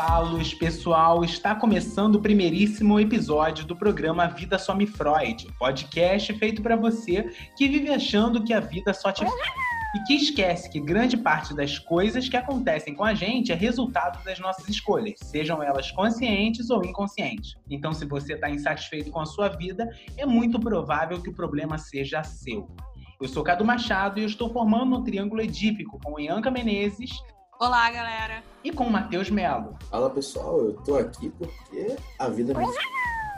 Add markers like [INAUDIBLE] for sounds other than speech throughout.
Falos, pessoal, está começando o primeiríssimo episódio do programa Vida Some Freud, podcast feito para você que vive achando que a vida só te e que esquece que grande parte das coisas que acontecem com a gente é resultado das nossas escolhas, sejam elas conscientes ou inconscientes. Então, se você está insatisfeito com a sua vida, é muito provável que o problema seja seu. Eu sou Cadu Machado e eu estou formando um triângulo edípico com Ianca Menezes. Olá, galera. E com Matheus Melo. Fala, pessoal. Eu tô aqui porque a vida me...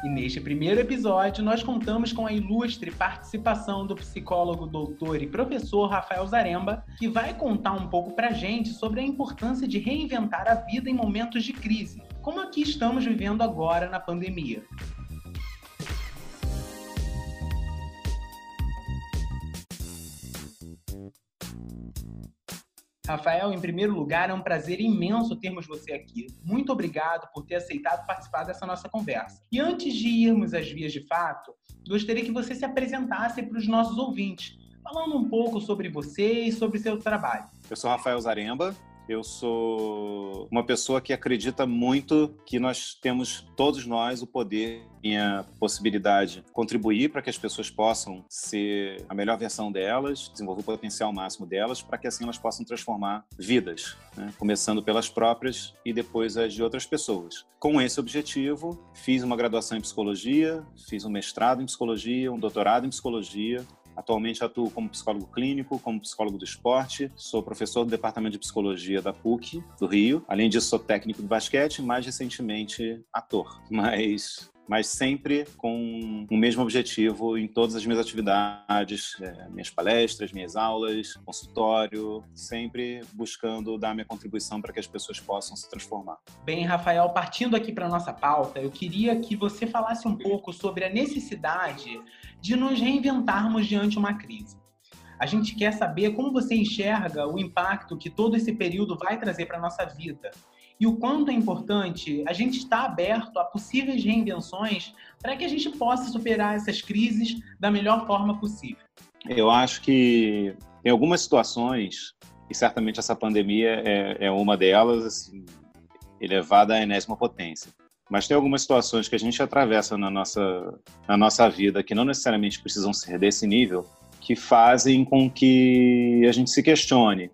E neste primeiro episódio, nós contamos com a ilustre participação do psicólogo, doutor e professor Rafael Zaremba, que vai contar um pouco pra gente sobre a importância de reinventar a vida em momentos de crise, como a que estamos vivendo agora na pandemia. Rafael, em primeiro lugar, é um prazer imenso termos você aqui. Muito obrigado por ter aceitado participar dessa nossa conversa. E antes de irmos às vias de fato, gostaria que você se apresentasse para os nossos ouvintes, falando um pouco sobre você e sobre seu trabalho. Eu sou Rafael Zaremba, eu sou uma pessoa que acredita muito que nós temos, todos nós, o poder e a possibilidade de contribuir para que as pessoas possam ser a melhor versão delas, desenvolver o potencial máximo delas, para que assim elas possam transformar vidas, né? começando pelas próprias e depois as de outras pessoas. Com esse objetivo, fiz uma graduação em psicologia, fiz um mestrado em psicologia, um doutorado em psicologia, Atualmente atuo como psicólogo clínico, como psicólogo do esporte, sou professor do Departamento de Psicologia da PUC, do Rio. Além disso, sou técnico do basquete, mais recentemente ator. Mas mas sempre com o mesmo objetivo em todas as minhas atividades, é, minhas palestras, minhas aulas, consultório, sempre buscando dar minha contribuição para que as pessoas possam se transformar. Bem, Rafael, partindo aqui para nossa pauta, eu queria que você falasse um pouco sobre a necessidade de nos reinventarmos diante uma crise. A gente quer saber como você enxerga o impacto que todo esse período vai trazer para a nossa vida e o quanto é importante a gente estar aberto a possíveis reinvenções para que a gente possa superar essas crises da melhor forma possível. Eu acho que em algumas situações, e certamente essa pandemia é, é uma delas, assim, elevada à enésima potência. Mas tem algumas situações que a gente atravessa na nossa, na nossa vida que não necessariamente precisam ser desse nível, que fazem com que a gente se questione.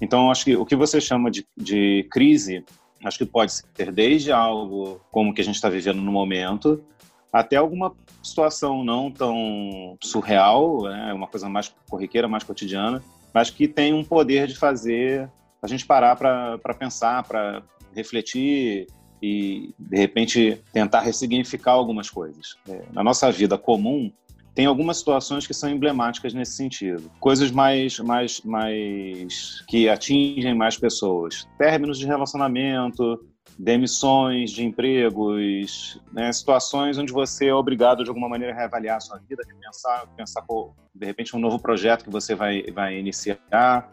Então, acho que o que você chama de, de crise Acho que pode ser desde algo como que a gente está vivendo no momento, até alguma situação não tão surreal, né? uma coisa mais corriqueira, mais cotidiana, mas que tem um poder de fazer a gente parar para pensar, para refletir e, de repente, tentar ressignificar algumas coisas. É, na nossa vida comum, tem algumas situações que são emblemáticas nesse sentido. Coisas mais, mais, mais que atingem mais pessoas. Términos de relacionamento, demissões de empregos, né? situações onde você é obrigado de alguma maneira a reavaliar a sua vida, pensar, pensar por, de repente um novo projeto que você vai, vai iniciar,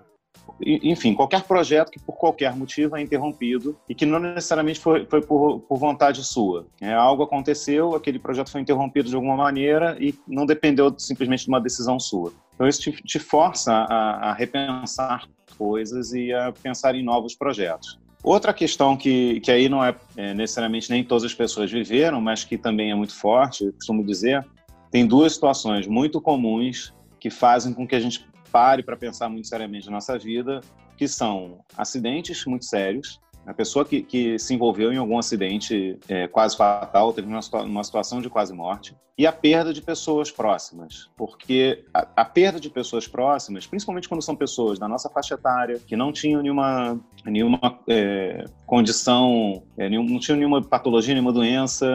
enfim, qualquer projeto que por qualquer motivo é interrompido e que não necessariamente foi, foi por, por, vontade sua. É, algo aconteceu, aquele projeto foi interrompido de alguma maneira e não dependeu simplesmente de uma decisão sua. Então isso te, te força a, a repensar coisas e a pensar em novos projetos. Outra questão que, que aí não é, é, necessariamente nem todas as pessoas viveram, mas que também é muito forte, costumo dizer, tem duas situações muito comuns que fazem com que a gente pare para pensar muito seriamente na nossa vida, que são acidentes muito sérios, a pessoa que, que se envolveu em algum acidente é, quase fatal, teve uma, uma, situação de quase morte, e a perda de pessoas próximas. Porque a, a, perda de pessoas próximas, principalmente quando são pessoas da nossa faixa etária, que não tinham nenhuma, nenhuma é, condição, é, nenhum, não tinham nenhuma patologia, nenhuma doença,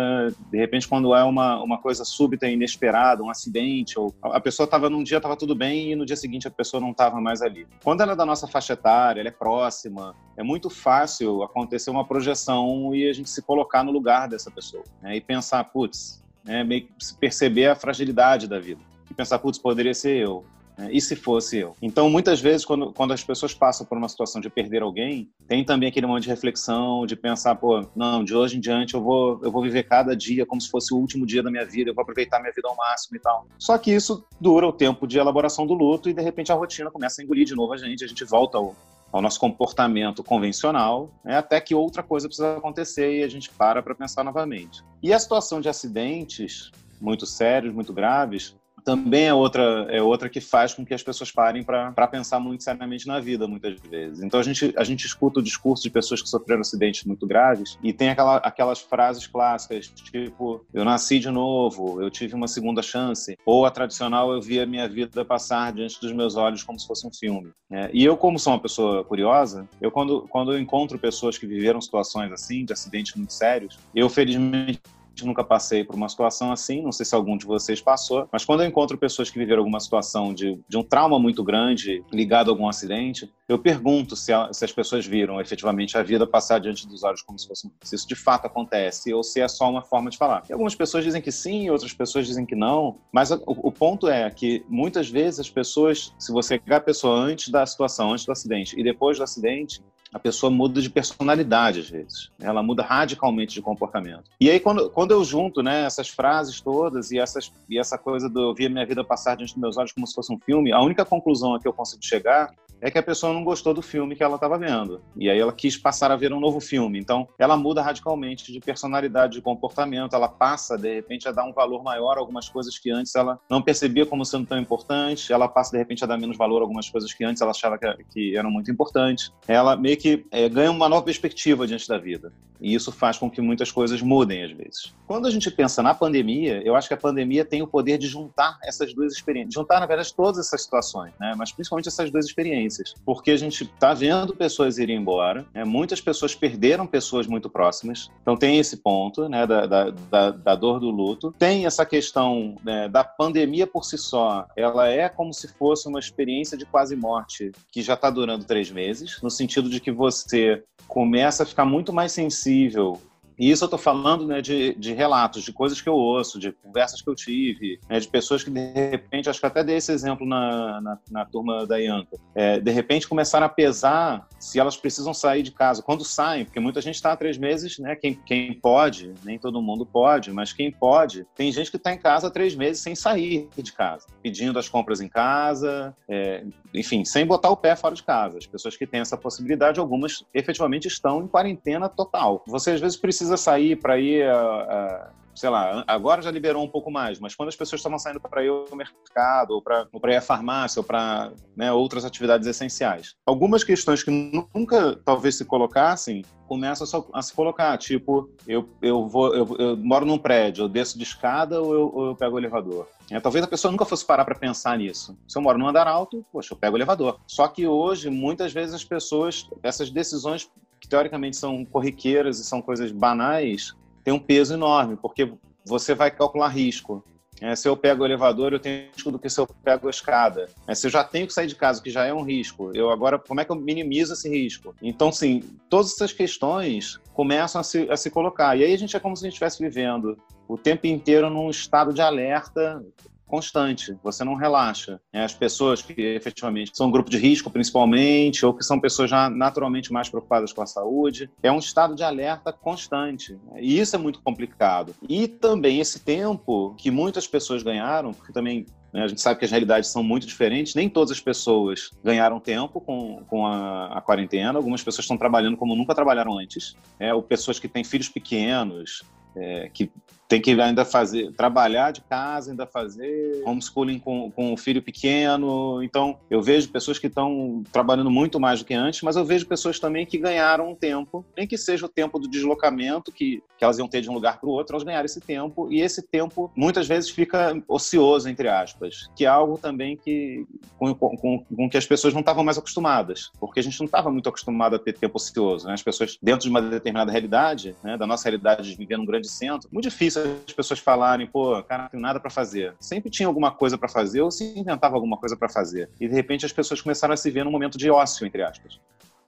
de repente, quando é uma, uma coisa súbita inesperada, um acidente, ou a pessoa estava num dia, estava tudo bem, e no dia seguinte a pessoa não estava mais ali. Quando ela é da nossa faixa etária, ela é próxima, é muito fácil acontecer uma projeção e a gente se colocar no lugar dessa pessoa né? e pensar, putz, né? meio perceber a fragilidade da vida e pensar, putz, poderia ser eu. Né? E se fosse eu? Então, muitas vezes, quando, quando as pessoas passam por uma situação de perder alguém, tem também aquele momento de reflexão, de pensar, pô, não, de hoje em diante eu vou, eu vou viver cada dia como se fosse o último dia da minha vida, eu vou aproveitar minha vida ao máximo e tal. Só que isso dura o tempo de elaboração do luto e, de repente, a rotina começa a engolir de novo a gente, a gente volta ao, ao nosso comportamento convencional, né, até que outra coisa precisa acontecer e a gente para para pensar novamente. E a situação de acidentes muito sérios, muito graves, também é outra, é outra que faz com que as pessoas parem para pensar muito seriamente na vida, muitas vezes. Então a gente, a gente escuta o discurso de pessoas que sofreram acidentes muito graves e tem aquela, aquelas frases clássicas, tipo, eu nasci de novo, eu tive uma segunda chance, ou a tradicional, eu vi a minha vida passar diante dos meus olhos como se fosse um filme. É, e eu, como sou uma pessoa curiosa, eu quando, quando eu encontro pessoas que viveram situações assim, de acidentes muito sérios, eu felizmente nunca passei por uma situação assim, não sei se algum de vocês passou, mas quando eu encontro pessoas que viveram alguma situação de, de um trauma muito grande ligado a algum acidente, eu pergunto se, a, se, as pessoas viram efetivamente a vida passar diante dos olhos como se fosse se isso de fato acontece ou se é só uma forma de falar. E algumas pessoas dizem que sim, outras pessoas dizem que não, mas o, o ponto é que muitas vezes as pessoas, se você pegar a pessoa antes da situação, antes do acidente e depois do acidente, a pessoa muda de personalidade às vezes. Ela muda radicalmente de comportamento. E aí, quando, quando eu junto né, essas frases todas e, essas, e essa coisa de eu ver a minha vida passar diante dos meus olhos como se fosse um filme, a única conclusão a que eu consigo chegar é que a pessoa não gostou do filme que ela estava vendo. E aí ela quis passar a ver um novo filme. Então, ela muda radicalmente de personalidade, de comportamento, ela passa, de repente, a dar um valor maior a algumas coisas que antes ela não percebia como sendo tão importante, ela passa, de repente, a dar menos valor a algumas coisas que antes ela achava que, que eram muito importantes. Ela meio que é, ganha uma nova perspectiva diante da vida. E isso faz com que muitas coisas mudem às vezes. Quando a gente pensa na pandemia, eu acho que a pandemia tem o poder de juntar essas duas experiências, juntar na verdade todas essas situações, né? Mas principalmente essas duas experiências, porque a gente está vendo pessoas irem embora, né? muitas pessoas perderam pessoas muito próximas, então tem esse ponto, né? Da, da, da, da dor do luto, tem essa questão né? da pandemia por si só, ela é como se fosse uma experiência de quase morte que já está durando três meses, no sentido de que você começa a ficar muito mais sensível e isso eu estou falando né, de, de, relatos, de coisas que eu ouço, de conversas que eu tive, né, de pessoas que, de repente, acho que até dei esse exemplo na, na, na turma da Ianca, é, de repente começaram a pesar se elas precisam sair de casa. Quando saem, porque muita gente está há três meses, né, quem, quem pode, nem todo mundo pode, mas quem pode, tem gente que está em casa há três meses sem sair de casa, pedindo as compras em casa, é, enfim, sem botar o pé fora de casa. As pessoas que têm essa possibilidade, algumas efetivamente estão em quarentena total. Você às vezes precisa precisa sair para ir, a, a, sei lá, agora já liberou um pouco mais, mas quando as pessoas estavam saindo para ir ao mercado, ou para ir à farmácia, ou para né, outras atividades essenciais. Algumas questões que nunca talvez se colocassem começam a se colocar, tipo, eu, eu, vou, eu, eu moro num prédio, eu desço de escada ou eu, ou eu pego o elevador? É, talvez a pessoa nunca fosse parar para pensar nisso. Se eu moro num andar alto, poxa, eu pego o elevador. Só que hoje, muitas vezes as pessoas, essas decisões que teoricamente são corriqueiras e são coisas banais, tem um peso enorme, porque você vai calcular risco. É, se eu pego o elevador, eu tenho risco do que se eu pego a escada. É, se eu já tenho que sair de casa, que já é um risco, eu agora, como é que eu minimizo esse risco? Então, sim, todas essas questões começam a se, a se colocar. E aí a gente é como se a gente estivesse vivendo o tempo inteiro num estado de alerta constante, você não relaxa. Né? As pessoas que efetivamente são um grupo de risco, principalmente, ou que são pessoas já naturalmente mais preocupadas com a saúde, é um estado de alerta constante. Né? E isso é muito complicado. E também esse tempo que muitas pessoas ganharam, porque também né, a gente sabe que as realidades são muito diferentes. Nem todas as pessoas ganharam tempo com, com a, a quarentena. Algumas pessoas estão trabalhando como nunca trabalharam antes. É, ou pessoas que têm filhos pequenos, é, que tem que ainda fazer, trabalhar de casa, ainda fazer homeschooling com, com um filho pequeno. Então, eu vejo pessoas que estão trabalhando muito mais do que antes, mas eu vejo pessoas também que ganharam um tempo, nem que seja o tempo do deslocamento que, que elas iam ter de um lugar para o outro, elas ganharam esse tempo, e esse tempo muitas vezes fica ocioso, entre aspas, que é algo também que, com, com, com que as pessoas não estavam mais acostumadas, porque a gente não estava muito acostumado a ter tempo ocioso. Né? As pessoas, dentro de uma determinada realidade, né, da nossa realidade de viver num grande centro, muito difícil as pessoas falarem, pô, cara, não tenho nada para fazer. Sempre tinha alguma coisa para fazer ou se inventava alguma coisa para fazer. E de repente as pessoas começaram a se ver num momento de ócio, entre aspas.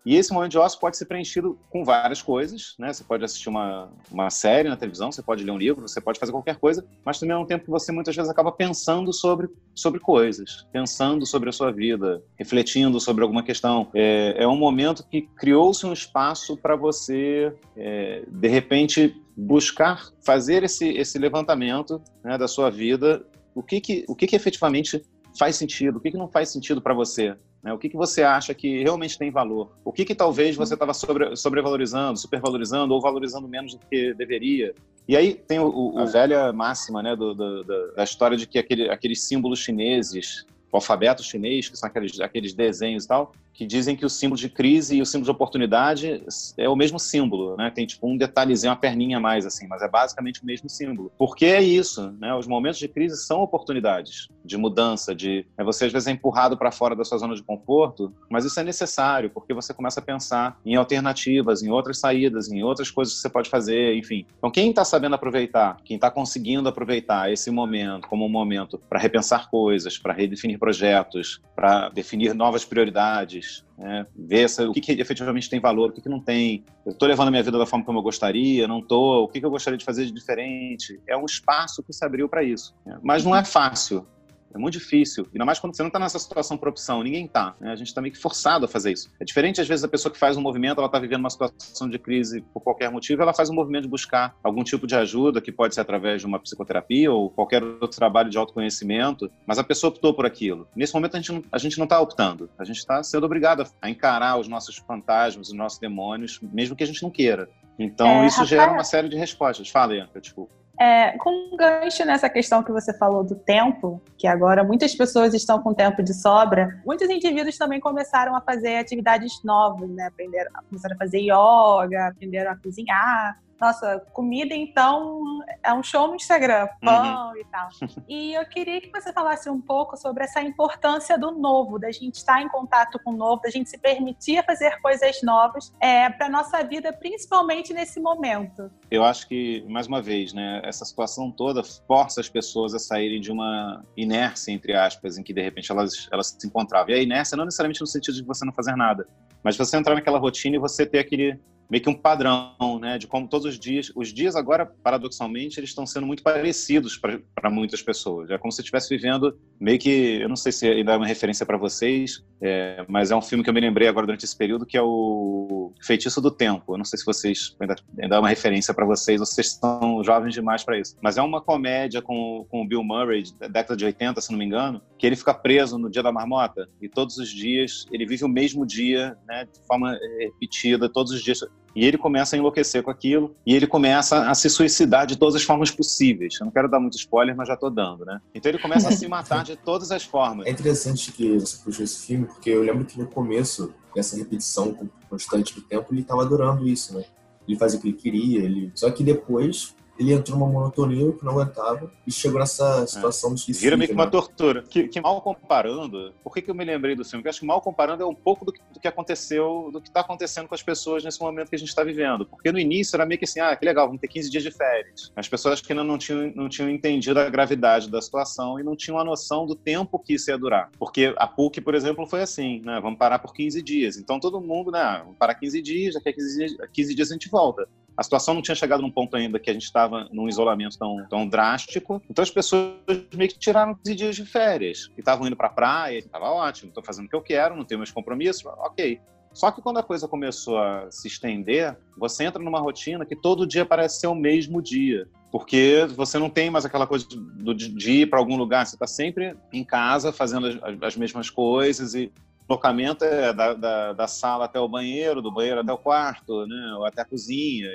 E esse momento de ócio pode ser preenchido com várias coisas, né? Você pode assistir uma, uma série na televisão, você pode ler um livro, você pode fazer qualquer coisa, mas também é um tempo que você muitas vezes acaba pensando sobre, sobre coisas, pensando sobre a sua vida, refletindo sobre alguma questão. É, é um momento que criou-se um espaço para você, é, de repente, buscar fazer esse, esse levantamento né, da sua vida, o que que, o que que efetivamente faz sentido, o que que não faz sentido para você, Né? O que, que você acha que realmente tem valor? O que, que talvez você estava sobre, sobrevalorizando, supervalorizando ou valorizando menos do que deveria? E aí tem o, o, a velha máxima né, do, do, do, da história de que aquele, aqueles símbolos chineses o alfabeto chinês, que são aqueles, aqueles desenhos e tal, que dizem que o símbolo de crise e o símbolo de oportunidade é o mesmo símbolo, né? Tem tipo um detalhezinho, uma perninha a mais assim, mas é basicamente o mesmo símbolo. Porque é isso, né? Os momentos de crise são oportunidades de mudança, de é você às vezes é empurrado para fora da sua zona de conforto, mas isso é necessário porque você começa a pensar em alternativas, em outras saídas, em outras coisas que você pode fazer, enfim. Então quem está sabendo aproveitar, quem está conseguindo aproveitar esse momento como um momento para repensar coisas, para redefinir projetos, para definir novas prioridades, né? ver o que, que, efetivamente tem valor, o que, que não tem. Eu estou levando a minha vida da forma como eu gostaria, não estou, o que, que eu gostaria de fazer de diferente. É um espaço que se abriu para isso. Né? Mas não é fácil. É muito difícil. Ainda mais quando você não está nessa situação por opção, ninguém está. Né? A gente está meio que forçado a fazer isso. É diferente, às vezes, a pessoa que faz um movimento, ela está vivendo uma situação de crise por qualquer motivo, ela faz um movimento de buscar algum tipo de ajuda, que pode ser através de uma psicoterapia ou qualquer outro trabalho de autoconhecimento, mas a pessoa optou por aquilo. Nesse momento, a gente não, a gente não está optando. A gente está sendo obrigado a encarar os nossos fantasmas, os nossos demônios, mesmo que a gente não queira. Então, é, isso Rafael... gera uma série de respostas. Fala, Ianca, desculpa. É, com um gancho nessa questão que você falou do tempo, que agora muitas pessoas estão com tempo de sobra, muitos indivíduos também começaram a fazer atividades novas, né? Aprenderam, começaram a fazer yoga, aprenderam a cozinhar, nossa, comida então é um show no Instagram, pão uhum. e tal. [LAUGHS] E eu queria que você falasse um pouco sobre essa importância do novo, da gente estar em contato com o novo, da gente se permitir fazer coisas novas é, para nossa vida, principalmente nesse momento. Eu acho que, mais uma vez, né, essa situação toda força as pessoas a saírem de uma inércia, entre aspas, em que de repente elas, elas se encontravam. E a inércia não necessariamente no sentido de você não fazer nada, mas você entrar naquela rotina e você ter aquele meio que um padrão, né, de como todos os dias, os dias agora, paradoxalmente, eles estão sendo muito parecidos para muitas pessoas. É como se estivesse vivendo meio que, eu não sei se ainda é uma referência para vocês, é, mas é um filme que eu me lembrei agora durante esse período, que é o Feitiço do Tempo. Eu não sei se vocês ainda, ainda é uma referência para vocês, ou vocês são jovens demais para isso. Mas é uma comédia com, com o Bill Murray, da década de 80, se não me engano, que ele fica preso no dia da marmota e todos os dias ele vive o mesmo dia, né, de forma repetida, todos os dias e ele começa a enlouquecer com aquilo e ele começa a se suicidar de todas as formas possíveis. Eu não quero dar muito spoiler, mas já estou dando, né? Então ele começa a se matar de todas as formas. É interessante que você puxou esse filme, porque eu lembro que no começo, dessa repetição constante do tempo, ele estava adorando isso, né? Ele fazia o que ele queria, ele... só que depois ele entrou numa monotonia que não aguentava e chegou nessa é. situação é. de Vira meio que uma né? tortura. Que, que, mal comparando, por que, que eu me lembrei do filme? Porque acho que mal comparando é um pouco do que, do que aconteceu, do que está acontecendo com as pessoas nesse momento que a gente está vivendo. Porque no início era meio que assim, ah, que legal, vamos ter 15 dias de férias. As pessoas que ainda não tinham, não tinham entendido a gravidade da situação e não tinham a noção do tempo que isso ia durar. Porque a PUC, por exemplo, foi assim, né? Vamos parar por 15 dias. Então todo mundo, né? Vamos parar 15 dias, daqui a 15 dias, 15 dias a gente volta. A situação não tinha chegado num ponto ainda que a gente estava num isolamento tão, tão drástico. Então as pessoas meio que tiraram 15 dias de férias. E estavam indo para a praia, estava ótimo, estou fazendo o que eu quero, não tenho meus compromissos, ok. Só que quando a coisa começou a se estender, você entra numa rotina que todo dia parece ser o mesmo dia. Porque você não tem mais aquela coisa de ir para algum lugar, você está sempre em casa fazendo as, as mesmas coisas e deslocamento é da, da, da, sala até o banheiro, do banheiro até o quarto, né? Ou até a cozinha.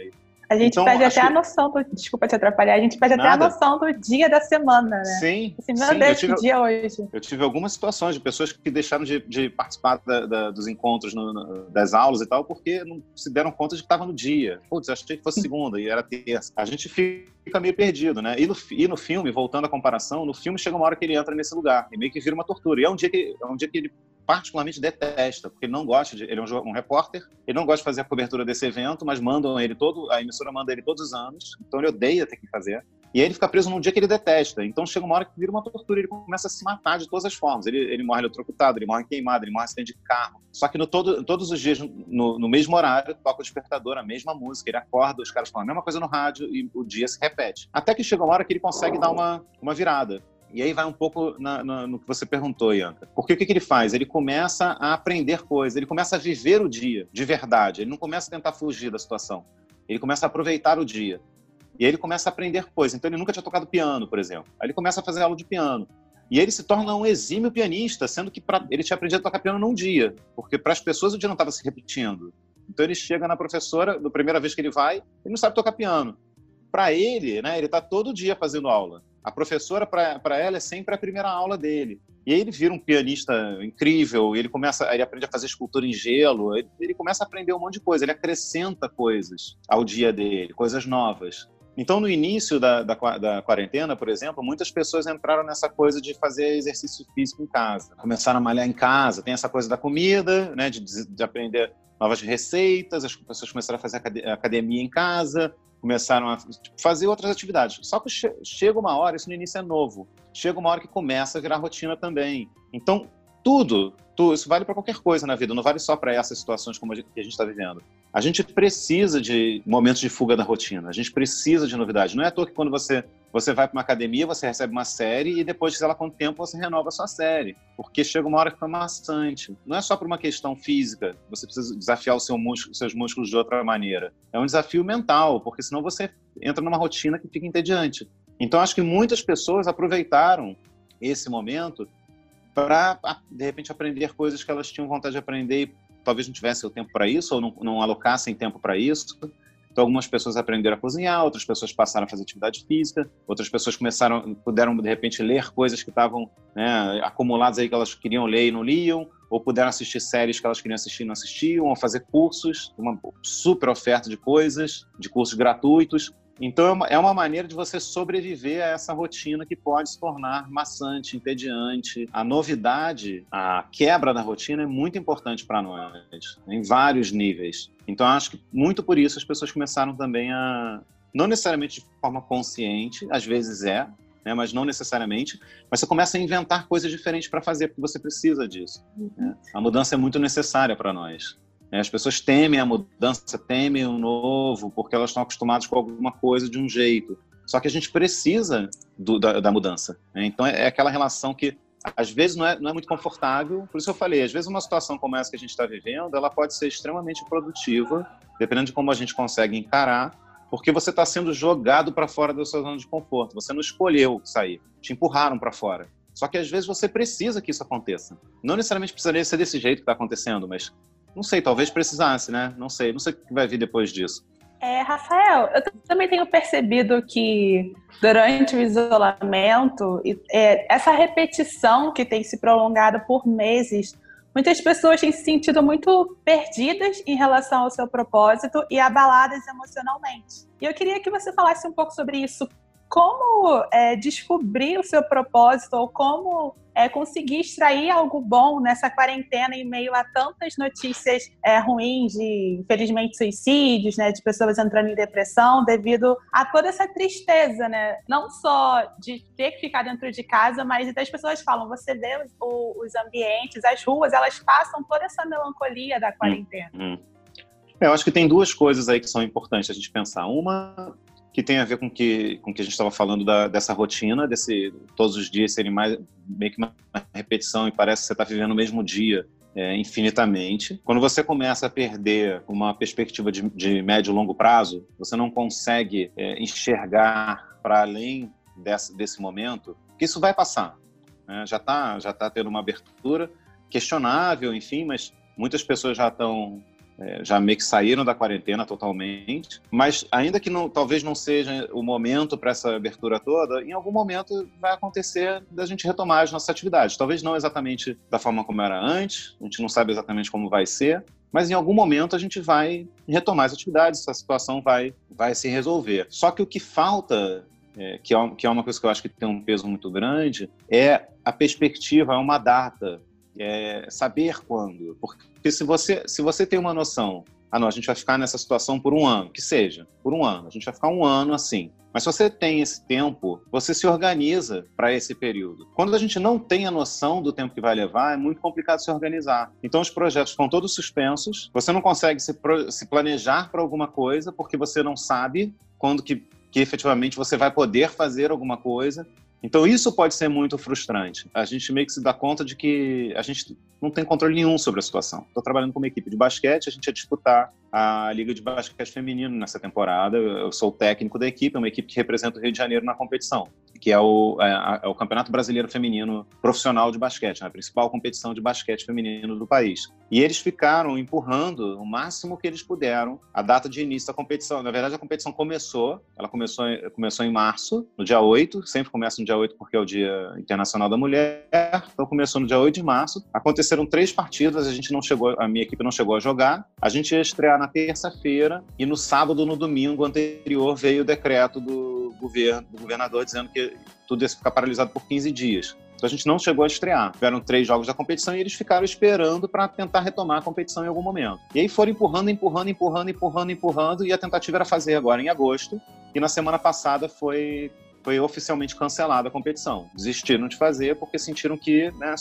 A gente então, perde até que... a noção do. Desculpa te atrapalhar, a gente perde Nada. até a noção do dia da semana, né? Sim. Assim, meu sim, Deus, tive, que dia hoje. Eu tive algumas situações de pessoas que deixaram de, de participar da, da, dos encontros, no, no, das aulas e tal, porque não se deram conta de que estava no dia. Putz, achei que fosse segunda e era terça. A gente fica meio perdido, né? E no, e no filme, voltando à comparação, no filme chega uma hora que ele entra nesse lugar e meio que vira uma tortura. E é um dia que, é um dia que ele particularmente detesta, porque ele não gosta de. Ele é um, um, repórter, ele não gosta de fazer a cobertura desse evento, mas mandam ele todo. A emissora manda ele todos os anos, então ele odeia ter que fazer. E aí ele fica preso num dia que ele detesta. Então chega uma hora que vira uma tortura, ele começa a se matar de todas as formas. Ele, ele morre eletrocutado, ele morre queimado, ele morre acidente de carro. Só que no todo, todos os dias, no, no, mesmo horário, toca o despertador, a mesma música, ele acorda, os caras falam a mesma coisa no rádio e o dia se repete. Até que chega uma hora que ele consegue dar uma, uma virada. E aí vai um pouco na, na, no que você perguntou, Ianca. Porque o que, que, ele faz? Ele começa a aprender coisas, ele começa a viver o dia de verdade. Ele não começa a tentar fugir da situação. Ele começa a aproveitar o dia. E aí ele começa a aprender coisas. Então ele nunca tinha tocado piano, por exemplo. Aí ele começa a fazer aula de piano. E ele se torna um exímio pianista, sendo que pra, ele tinha aprendido a tocar piano num dia, porque para as pessoas o dia não estava se repetindo. Então ele chega na professora, na primeira vez que ele vai, ele não sabe tocar piano. Para ele, né, ele está todo dia fazendo aula. A professora, para ela, é sempre a primeira aula dele. E aí ele vira um pianista incrível, ele começa, ele aprende a fazer escultura em gelo, ele, ele começa a aprender um monte de coisa, ele acrescenta coisas ao dia dele, coisas novas. Então, no início da, da, da, quarentena, por exemplo, muitas pessoas entraram nessa coisa de fazer exercício físico em casa. Começaram a malhar em casa. Tem essa coisa da comida, né, de, de aprender novas receitas, as pessoas começaram a fazer academia em casa, começaram a fazer outras atividades. Só que chega uma hora, isso no início é novo, chega uma hora que começa a virar rotina também. Então, tudo, tudo isso vale para qualquer coisa na vida, não vale só para essas situações como a gente, que a gente está vivendo. A gente precisa de momentos de fuga da rotina, a gente precisa de novidade. Não é à toa que quando você, você vai para uma academia, você recebe uma série e depois, sei lá quanto tempo, você renova a sua série. Porque chega uma hora que fica maçante. Não é só por uma questão física, você precisa desafiar o seu músculo, seus músculos de outra maneira. É um desafio mental, porque senão você entra numa rotina que fica entediante. Então, acho que muitas pessoas aproveitaram esse momento para, de repente, aprender coisas que elas tinham vontade de aprender e talvez não tivessem o tempo para isso ou não, não alocassem tempo para isso. Então, algumas pessoas aprenderam a cozinhar, outras pessoas passaram a fazer atividade física, outras pessoas começaram, puderam, de repente, ler coisas que estavam né, acumuladas aí que elas queriam ler e não liam, ou puderam assistir séries que elas queriam assistir e não assistiam, ou fazer cursos, uma super oferta de coisas, de cursos gratuitos. Então é uma, é uma, maneira de você sobreviver a essa rotina que pode se tornar maçante, entediante. A novidade, a quebra da rotina é muito importante para nós, em vários níveis. Então acho que muito por isso as pessoas começaram também a, não necessariamente de forma consciente, às vezes é, né, mas não necessariamente, mas você começa a inventar coisas diferentes para fazer, porque você precisa disso. Né? A mudança é muito necessária para nós. As pessoas temem a mudança, temem o novo, porque elas estão acostumadas com alguma coisa de um jeito. Só que a gente precisa do, da, da, mudança. Né? Então é, é, aquela relação que às vezes não é, não é muito confortável. Por isso eu falei, às vezes uma situação como essa que a gente está vivendo, ela pode ser extremamente produtiva, dependendo de como a gente consegue encarar, porque você está sendo jogado para fora da sua zona de conforto. Você não escolheu sair, te empurraram para fora. Só que às vezes você precisa que isso aconteça. Não necessariamente precisaria ser desse jeito que está acontecendo, mas não sei, talvez precisasse, né? Não sei, não sei o que vai vir depois disso. É, Rafael, eu também tenho percebido que durante o isolamento, é, essa repetição que tem se prolongado por meses, muitas pessoas têm se sentido muito perdidas em relação ao seu propósito e abaladas emocionalmente. E eu queria que você falasse um pouco sobre isso como é, descobrir o seu propósito ou como é, conseguir extrair algo bom nessa quarentena em meio a tantas notícias é, ruins de, infelizmente, suicídios, né, de pessoas entrando em depressão devido a toda essa tristeza, né? Não só de ter que ficar dentro de casa, mas até as pessoas falam, você vê o, os ambientes, as ruas, elas passam toda essa melancolia da quarentena. Hum, hum. Eu acho que tem duas coisas aí que são importantes a gente pensar. Uma que tem a ver com que, com que a gente estava falando da, dessa rotina, desse todos os dias serem mais meio que uma repetição e parece que você está vivendo o mesmo dia é, infinitamente. Quando você começa a perder uma perspectiva de, de médio e longo prazo, você não consegue é, enxergar para além desse, momento, que isso vai passar. Né? Já está já tá tendo uma abertura questionável, enfim, mas muitas pessoas já estão é, já meio que saíram da quarentena totalmente, mas ainda que não, talvez não seja o momento para essa abertura toda, em algum momento vai acontecer da gente retomar as nossas atividades. Talvez não exatamente da forma como era antes, a gente não sabe exatamente como vai ser, mas em algum momento a gente vai retomar as atividades, essa situação vai, vai se resolver. Só que o que falta é, que, é, é uma coisa que eu acho que tem um peso muito grande, é a perspectiva, é uma data, é saber quando. Porque se você, se você tem uma noção, ah, não, a gente vai ficar nessa situação por um ano, que seja, por um ano, a gente vai ficar um ano assim. Mas se você tem esse tempo, você se organiza para esse período. Quando a gente não tem a noção do tempo que vai levar, é muito complicado se organizar. Então os projetos ficam todos suspensos, você não consegue se, se planejar para alguma coisa porque você não sabe quando que, que efetivamente você vai poder fazer alguma coisa. Então isso pode ser muito frustrante. A gente meio que se dá conta de que a gente não tem controle nenhum sobre a situação. Estou trabalhando com uma equipe de basquete, a gente ia disputar a Liga de Basquete Feminino nessa temporada. Eu sou o técnico da equipe, é uma equipe que representa o Rio de Janeiro na competição. Que é o, é, é o Campeonato Brasileiro Feminino Profissional de Basquete, né, a principal competição de basquete feminino do país. E eles ficaram empurrando o máximo que eles puderam a data de início da competição. Na verdade, a competição começou, ela começou, começou em março, no dia 8, sempre começa no dia 8 porque é o Dia Internacional da Mulher, então começou no dia 8 de março. Aconteceram três partidas, a gente não chegou, a minha equipe não chegou a jogar. A gente ia estrear na terça-feira e no sábado, no domingo anterior, veio o decreto do governo, do governador dizendo que tudo ia ficar paralisado por 15 dias. Então a gente não chegou a estrear. Tiveram três jogos da competição e eles ficaram esperando para tentar retomar a competição em algum momento. E aí foram empurrando, empurrando, empurrando, empurrando, empurrando, e a tentativa era fazer agora em agosto. E na semana passada foi foi oficialmente cancelada a competição. Desistiram de fazer porque sentiram que né,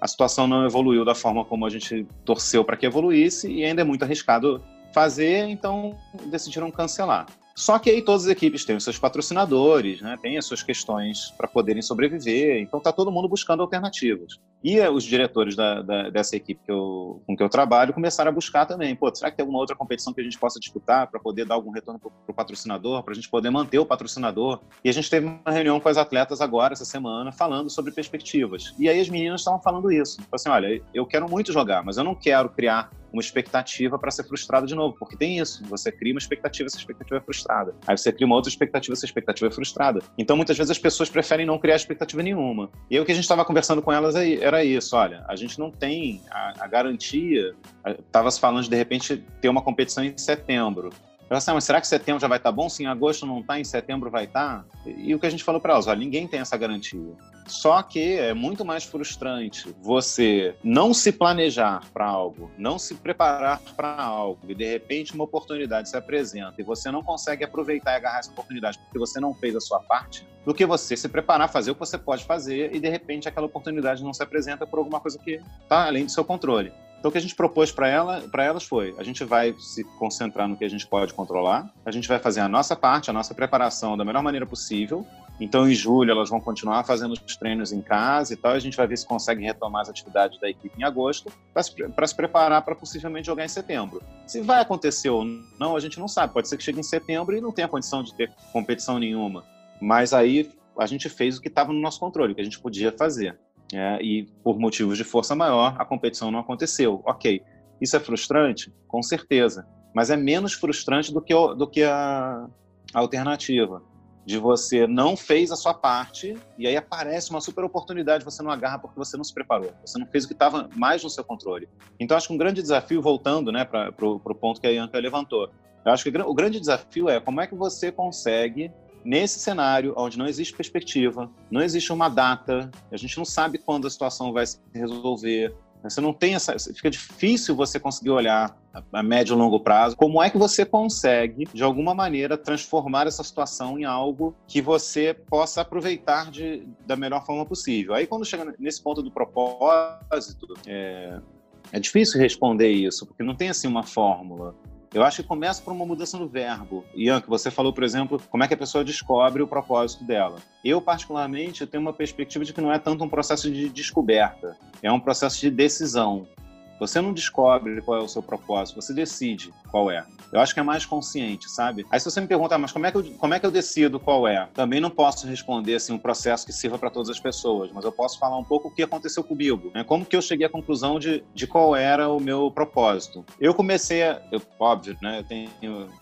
a situação não evoluiu da forma como a gente torceu para que evoluísse e ainda é muito arriscado fazer, então decidiram cancelar. Só que aí todas as equipes têm os seus patrocinadores, né? têm as suas questões para poderem sobreviver, então está todo mundo buscando alternativas. E os diretores da, da, dessa equipe que eu, com que eu trabalho começaram a buscar também. Pô, será que tem alguma outra competição que a gente possa disputar para poder dar algum retorno para o patrocinador, para a gente poder manter o patrocinador? E a gente teve uma reunião com as atletas agora, essa semana, falando sobre perspectivas. E aí as meninas estavam falando isso. Assim, olha, eu quero muito jogar, mas eu não quero criar uma expectativa para ser frustrado de novo, porque tem isso, você cria uma expectativa, essa expectativa é frustrada. Aí você cria uma outra expectativa, essa expectativa é frustrada. Então muitas vezes as pessoas preferem não criar expectativa nenhuma. E aí o que a gente estava conversando com elas era isso, olha, a gente não tem a, a garantia, estava se falando de de repente ter uma competição em setembro. Eu assim, ah, mas será que setembro já vai estar tá bom? Se em agosto não está, em setembro vai estar? Tá? E, e, o que a gente falou para elas, olha, ninguém tem essa garantia. Só que é muito mais frustrante você não se planejar para algo, não se preparar para algo e de repente uma oportunidade se apresenta e você não consegue aproveitar e agarrar essa oportunidade porque você não fez a sua parte, do que você se preparar, fazer o que você pode fazer e de repente aquela oportunidade não se apresenta por alguma coisa que está além do seu controle. Então, o que a gente propôs para ela, elas foi: a gente vai se concentrar no que a gente pode controlar, a gente vai fazer a nossa parte, a nossa preparação da melhor maneira possível. Então, em julho, elas vão continuar fazendo os treinos em casa e tal. A gente vai ver se consegue retomar as atividades da equipe em agosto para se, se, preparar para possivelmente jogar em setembro. Se vai acontecer ou não, a gente não sabe. Pode ser que chegue em setembro e não tenha condição de ter competição nenhuma. Mas aí a gente fez o que estava no nosso controle, o que a gente podia fazer é, e por motivos de força maior a competição não aconteceu. Ok, isso é frustrante? Com certeza, mas é menos frustrante do que, do que a, a alternativa de você não fez a sua parte e aí aparece uma super oportunidade, você não agarra porque você não se preparou, você não fez o que estava mais no seu controle. Então, acho que um grande desafio, voltando né, para o ponto que a Ianca levantou, eu acho que o grande desafio é como é que você consegue Nesse cenário, onde não existe perspectiva, não existe uma data, a gente não sabe quando a situação vai se resolver, você não tem essa. Fica difícil você conseguir olhar a médio e longo prazo. Como é que você consegue, de alguma maneira, transformar essa situação em algo que você possa aproveitar de, da melhor forma possível? Aí, quando chega nesse ponto do propósito, é, é difícil responder isso, porque não tem assim uma fórmula. Eu acho que começa por uma mudança no verbo. Ian, que você falou, por exemplo, como é que a pessoa descobre o propósito dela. Eu, particularmente, tenho uma perspectiva de que não é tanto um processo de descoberta, é um processo de decisão. Você não descobre qual é o seu propósito, você decide qual é. Eu acho que é mais consciente, sabe? Aí se você me perguntar, mas como é que eu, como é que eu decido qual é? Também não posso responder assim um processo que sirva para todas as pessoas, mas eu posso falar um pouco o que aconteceu comigo, né? Como que eu cheguei à conclusão de, de qual era o meu propósito. Eu comecei, a, eu, óbvio, né? Eu tenho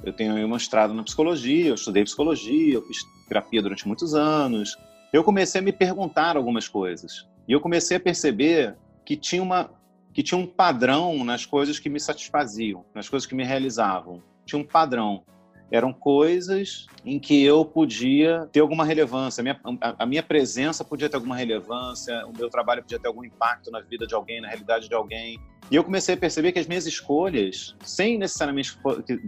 eu tenho uma estrada na psicologia, eu estudei psicologia, eu fiz terapia durante muitos anos. Eu comecei a me perguntar algumas coisas. E eu comecei a perceber que tinha uma que tinha um padrão nas coisas que me satisfaziam, nas coisas que me realizavam. Tinha um padrão eram coisas em que eu podia ter alguma relevância, a minha, a, a minha, presença podia ter alguma relevância, o meu trabalho podia ter algum impacto na vida de alguém, na realidade de alguém. E eu comecei a perceber que as minhas escolhas, sem necessariamente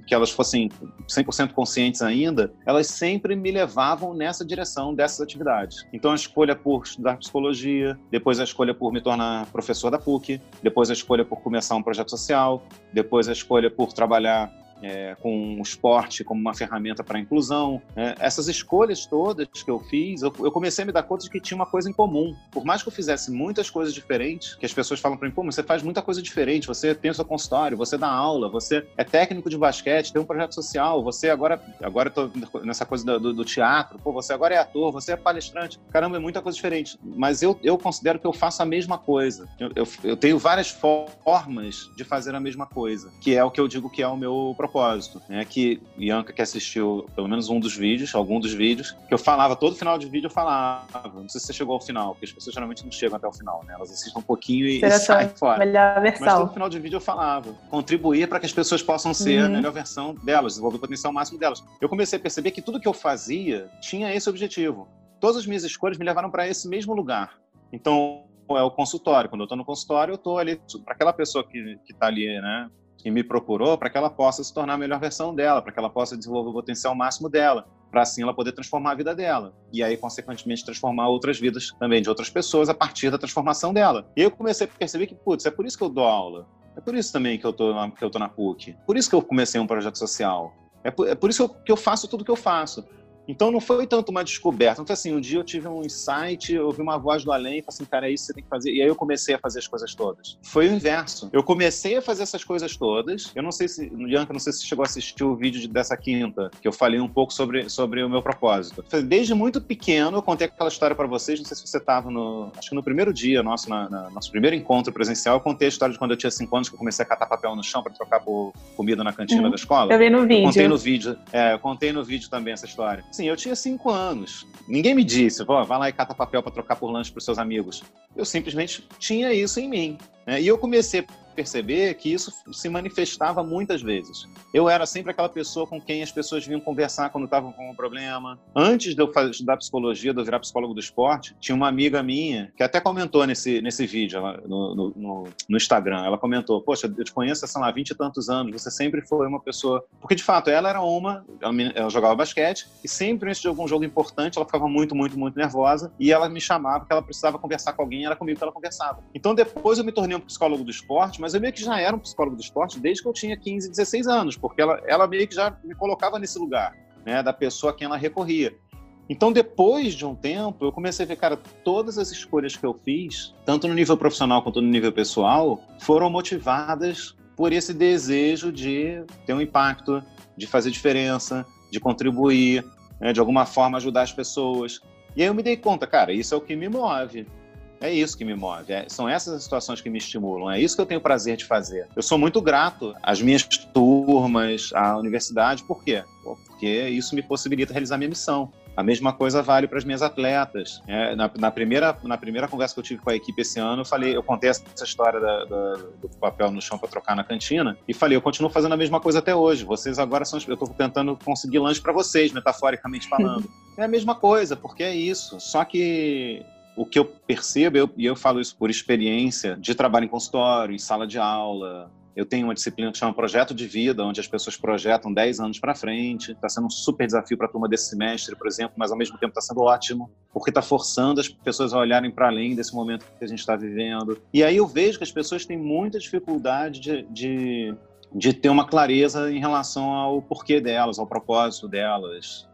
que, elas fossem 100% conscientes ainda, elas sempre me levavam nessa direção dessas atividades. Então a escolha por estudar psicologia, depois a escolha por me tornar professor da PUC, depois a escolha por começar um projeto social, depois a escolha por trabalhar é, com o esporte como uma ferramenta para a inclusão. É, essas escolhas todas que eu fiz, eu, eu, comecei a me dar conta de que tinha uma coisa em comum. Por mais que eu fizesse muitas coisas diferentes, que as pessoas falam para mim, pô, mas você faz muita coisa diferente, você tem o seu consultório, você dá aula, você é técnico de basquete, tem um projeto social, você agora, agora tô nessa coisa do, do teatro, pô, você agora é ator, você é palestrante. Caramba, é muita coisa diferente. Mas eu, eu considero que eu faço a mesma coisa. Eu, eu, eu tenho várias formas de fazer a mesma coisa, que é o que eu digo que é o meu propósito. Né? Que Bianca, que assistiu pelo menos um dos vídeos, algum dos vídeos, que eu falava, todo final de vídeo eu falava. Não sei se você chegou ao final, porque as pessoas geralmente não chegam até o final, né? Elas assistem um pouquinho e, e saem fora. Melhor versão. Mas todo final de vídeo eu falava. Contribuir para que as pessoas possam ser uhum. a melhor versão delas, desenvolver o potencial máximo delas. Eu comecei a perceber que tudo que eu fazia tinha esse objetivo. Todas as minhas escolhas me levaram para esse mesmo lugar. Então, é o consultório. Quando eu estou no consultório, eu estou ali para aquela pessoa que está ali, né, que me procurou, para que ela possa se tornar a melhor versão dela, para que ela possa desenvolver o potencial máximo dela, para assim ela poder transformar a vida dela. E aí, consequentemente, transformar outras vidas também de outras pessoas a partir da transformação dela. E eu comecei a perceber que, putz, é por isso que eu dou aula. É por isso também que eu tô na, que eu tô na PUC. Por isso que eu comecei um projeto social. É por, é por isso que eu, que eu faço tudo que eu faço. Então não foi tanto uma descoberta. Então, assim, um dia eu tive um insight, eu ouvi uma voz do além e falei assim, cara, é isso que você tem que fazer. E aí eu comecei a fazer as coisas todas. Foi o inverso. Eu comecei a fazer essas coisas todas. Eu não sei se, Bianca, não sei se chegou a assistir o vídeo dessa quinta, que eu falei um pouco sobre, sobre o meu propósito. Desde muito pequeno, eu contei aquela história para vocês, não sei se você estava no, acho que no primeiro dia nosso, na, na, nosso primeiro encontro presencial, eu contei a história de quando eu tinha cinco anos, que eu comecei a catar papel no chão para trocar por comida na cantina uhum. da escola. Eu vi no vídeo. Eu contei no vídeo, é, eu contei no vídeo também essa história. Sim, eu tinha cinco anos. Ninguém me disse, vá lá e cata papel para trocar por lanche para seus amigos. Eu simplesmente tinha isso em mim. Né? E eu comecei perceber que isso se manifestava muitas vezes. Eu era sempre aquela pessoa com quem as pessoas vinham conversar quando estavam com um problema. Antes de eu estudar psicologia, de eu virar psicólogo do esporte, tinha uma amiga minha que até comentou nesse, nesse vídeo no, no, no, no Instagram. Ela comentou: Poxa, eu te conheço há, lá, 20 e tantos anos, você sempre foi uma pessoa. Porque de fato, ela era uma, ela, jogava basquete e sempre antes de algum jogo importante, ela ficava muito, muito, muito nervosa e ela me chamava porque ela precisava conversar com alguém e era comigo que ela conversava. Então depois eu me tornei um psicólogo do esporte, mas eu meio que já era um psicólogo do esporte desde que eu tinha 15, 16 anos, porque ela, ela meio que já me colocava nesse lugar, né, da pessoa a quem ela recorria. Então, depois de um tempo, eu comecei a ver, cara, todas as escolhas que eu fiz, tanto no nível profissional quanto no nível pessoal, foram motivadas por esse desejo de ter um impacto, de fazer diferença, de contribuir, né, de alguma forma ajudar as pessoas. E aí eu me dei conta, cara, isso é o que me move. É isso que me move. É, são essas as situações que me estimulam. É isso que eu tenho prazer de fazer. Eu sou muito grato às minhas turmas, à universidade. Por quê? Porque isso me possibilita realizar minha missão. A mesma coisa vale para as minhas atletas. É, na, na, primeira, na primeira conversa que eu tive com a equipe esse ano, eu falei, eu contei essa história da, da, do papel no chão para trocar na cantina e falei, eu continuo fazendo a mesma coisa até hoje. Vocês agora são, eu estou tentando conseguir lanche para vocês, metaforicamente falando. [LAUGHS] é a mesma coisa, porque é isso. Só que o que eu percebo, eu, e eu falo isso por experiência, de trabalho em consultório, em sala de aula, eu tenho uma disciplina que chama Projeto de Vida, onde as pessoas projetam 10 anos para frente. Está sendo um super desafio para a turma desse semestre, por exemplo, mas ao mesmo tempo está sendo ótimo, porque está forçando as pessoas a olharem para além desse momento que a gente está vivendo. E aí eu vejo que as pessoas têm muita dificuldade de, de de ter uma clareza em relação ao porquê delas, ao propósito delas.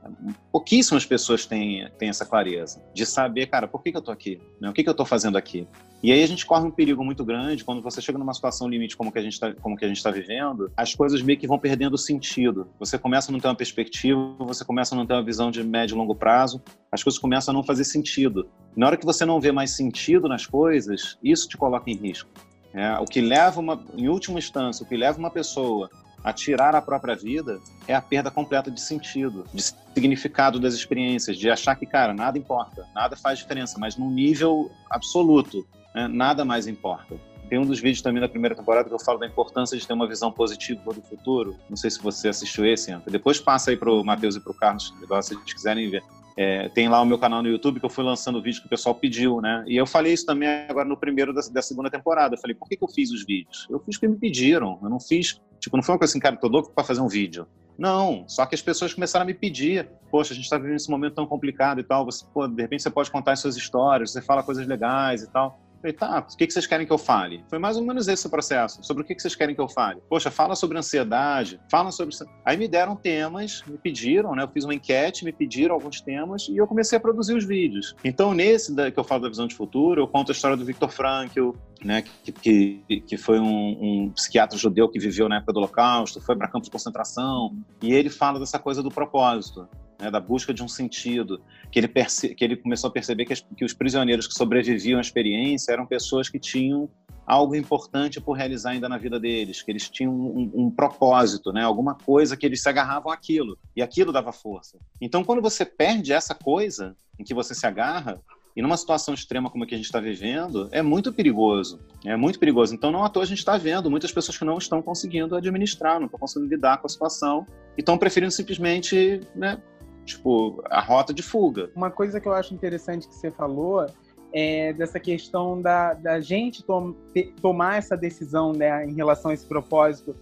Pouquíssimas pessoas têm, têm essa clareza de saber, cara, por que, que eu estou aqui? Né? O que, que eu estou fazendo aqui? E aí a gente corre um perigo muito grande quando você chega numa situação limite como que a gente está está vivendo, as coisas meio que vão perdendo sentido. Você começa a não ter uma perspectiva, você começa a não ter uma visão de médio e longo prazo, as coisas começam a não fazer sentido. Na hora que você não vê mais sentido nas coisas, isso te coloca em risco. É, o que leva, uma, em última instância, o que leva uma pessoa a tirar a própria vida é a perda completa de sentido, de significado das experiências, de achar que, cara, nada importa, nada faz diferença, mas num nível absoluto, né, nada mais importa. Tem um dos vídeos também da primeira temporada que eu falo da importância de ter uma visão positiva do futuro. Não sei se você assistiu esse, Anta. Depois passa aí para o Matheus e para o Carlos, se eles quiserem ver. É, tem lá o meu canal no YouTube que eu fui lançando o vídeo que o pessoal pediu, né? E eu falei isso também agora no primeiro da, da segunda temporada. Eu falei, por que, que eu fiz os vídeos? Eu fiz porque me pediram. Eu não fiz, tipo, não foi uma coisa assim, cara, tô louco para fazer um vídeo. Não, só que as pessoas começaram a me pedir, poxa, a gente está vivendo esse momento tão complicado e tal, você, pô, de repente você pode contar as suas histórias, você fala coisas legais e tal. Falei, tá, o que, vocês querem que eu fale? Foi mais ou menos esse o processo. Sobre o que, vocês querem que eu fale? Poxa, fala sobre ansiedade, fala sobre. Aí me deram temas, me pediram, né? Eu fiz uma enquete, me pediram alguns temas e eu comecei a produzir os vídeos. Então, nesse que eu falo da visão de futuro, eu conto a história do Viktor Frankl, né? Que, que, que foi um, um psiquiatra judeu que viveu na época do Holocausto, foi para campos de concentração, e ele fala dessa coisa do propósito né, da busca de um sentido, que ele, que ele começou a perceber que, as, que os prisioneiros que sobreviviam à experiência eram pessoas que tinham algo importante por realizar ainda na vida deles, que eles tinham um, um, propósito, né? alguma coisa que eles se agarravam àquilo, e aquilo dava força. Então, quando você perde essa coisa em que você se agarra, e numa situação extrema como a que a gente está vivendo, é muito perigoso. É muito perigoso. Então, não à toa a gente está vendo muitas pessoas que não estão conseguindo administrar, não estão conseguindo lidar com a situação e estão preferindo simplesmente né, tipo, a rota de fuga. Uma coisa que eu acho interessante que você falou é dessa questão da, da gente tom, tomar essa decisão né, em relação a esse propósito.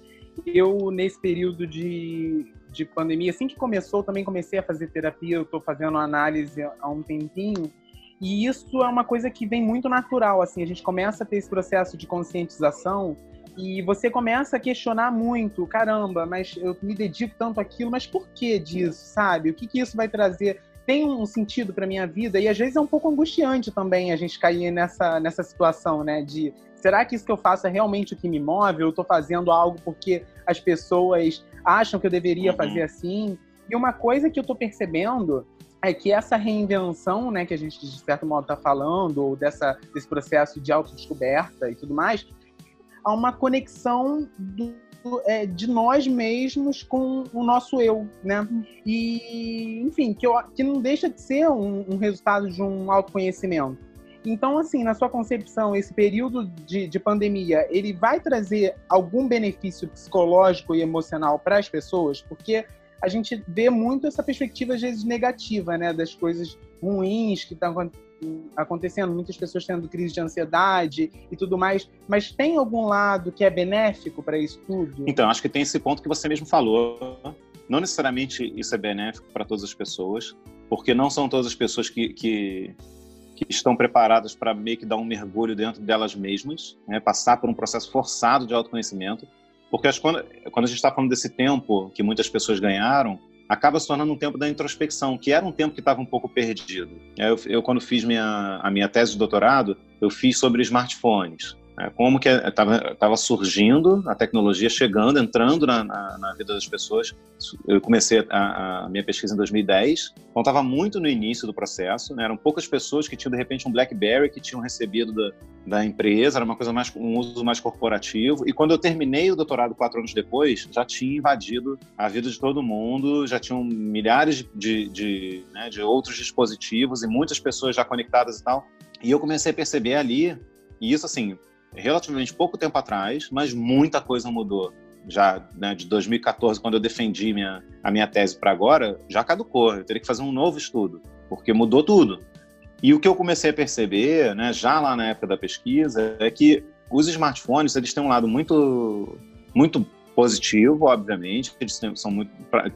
Eu, nesse período de, de pandemia, assim que começou, também comecei a fazer terapia, eu estou fazendo análise há um tempinho, e isso é uma coisa que vem muito natural, assim, a gente começa a ter esse processo de conscientização e você começa a questionar muito, caramba, mas eu me dedico tanto àquilo, mas por que disso, sabe? O que, que isso vai trazer? Tem um sentido para minha vida? E às vezes é um pouco angustiante também a gente cair nessa, nessa situação, né? De será que isso que eu faço é realmente o que me move? Eu estou fazendo algo porque as pessoas acham que eu deveria uhum. fazer assim? E uma coisa que eu estou percebendo é que essa reinvenção, né, que a gente de certo modo está falando, ou dessa, desse processo de autodescoberta e tudo mais, a uma conexão do, é, de nós mesmos com o nosso eu, né? E, enfim, que, eu, que não deixa de ser um, um resultado de um autoconhecimento. Então, assim, na sua concepção, esse período de, de pandemia, ele vai trazer algum benefício psicológico e emocional para as pessoas? Porque a gente vê muito essa perspectiva, às vezes, negativa, né? Das coisas ruins que estão acontecendo, muitas pessoas tendo crise de ansiedade e tudo mais, mas tem algum lado que é benéfico para isso tudo? Então, acho que tem esse ponto que você mesmo falou. Não necessariamente isso é benéfico para todas as pessoas, porque não são todas as pessoas que, que, que estão preparadas para meio que dar um mergulho dentro delas mesmas, né? passar por um processo forçado de autoconhecimento. Porque acho que quando, quando a gente está falando desse tempo que muitas pessoas ganharam, acaba se tornando um tempo da introspecção, que era um tempo que estava um pouco perdido. Eu, eu, quando fiz minha, a minha tese de doutorado, eu fiz sobre smartphones. Né? Como que estava surgindo, a tecnologia chegando, entrando na, na, na vida das pessoas. Eu comecei a, a minha pesquisa em 2010, então estava muito no início do processo. Né? Eram poucas pessoas que tinham, de repente, um BlackBerry que tinham recebido da, da empresa, era uma coisa mais, um uso mais corporativo. E quando eu terminei o doutorado quatro anos depois, já tinha invadido a vida de todo mundo, já tinham milhares de, de, né, de outros dispositivos e muitas pessoas já conectadas e tal. E eu comecei a perceber ali, e isso assim, relativamente pouco tempo atrás, mas muita coisa mudou. Já né, de 2014, quando eu defendi minha, a minha tese para agora, já caducou. Eu teria que fazer um novo estudo, porque mudou tudo. E o que eu comecei a perceber, né, já lá na época da pesquisa, é que os smartphones eles têm um lado muito, muito positivo, obviamente, eles são muito,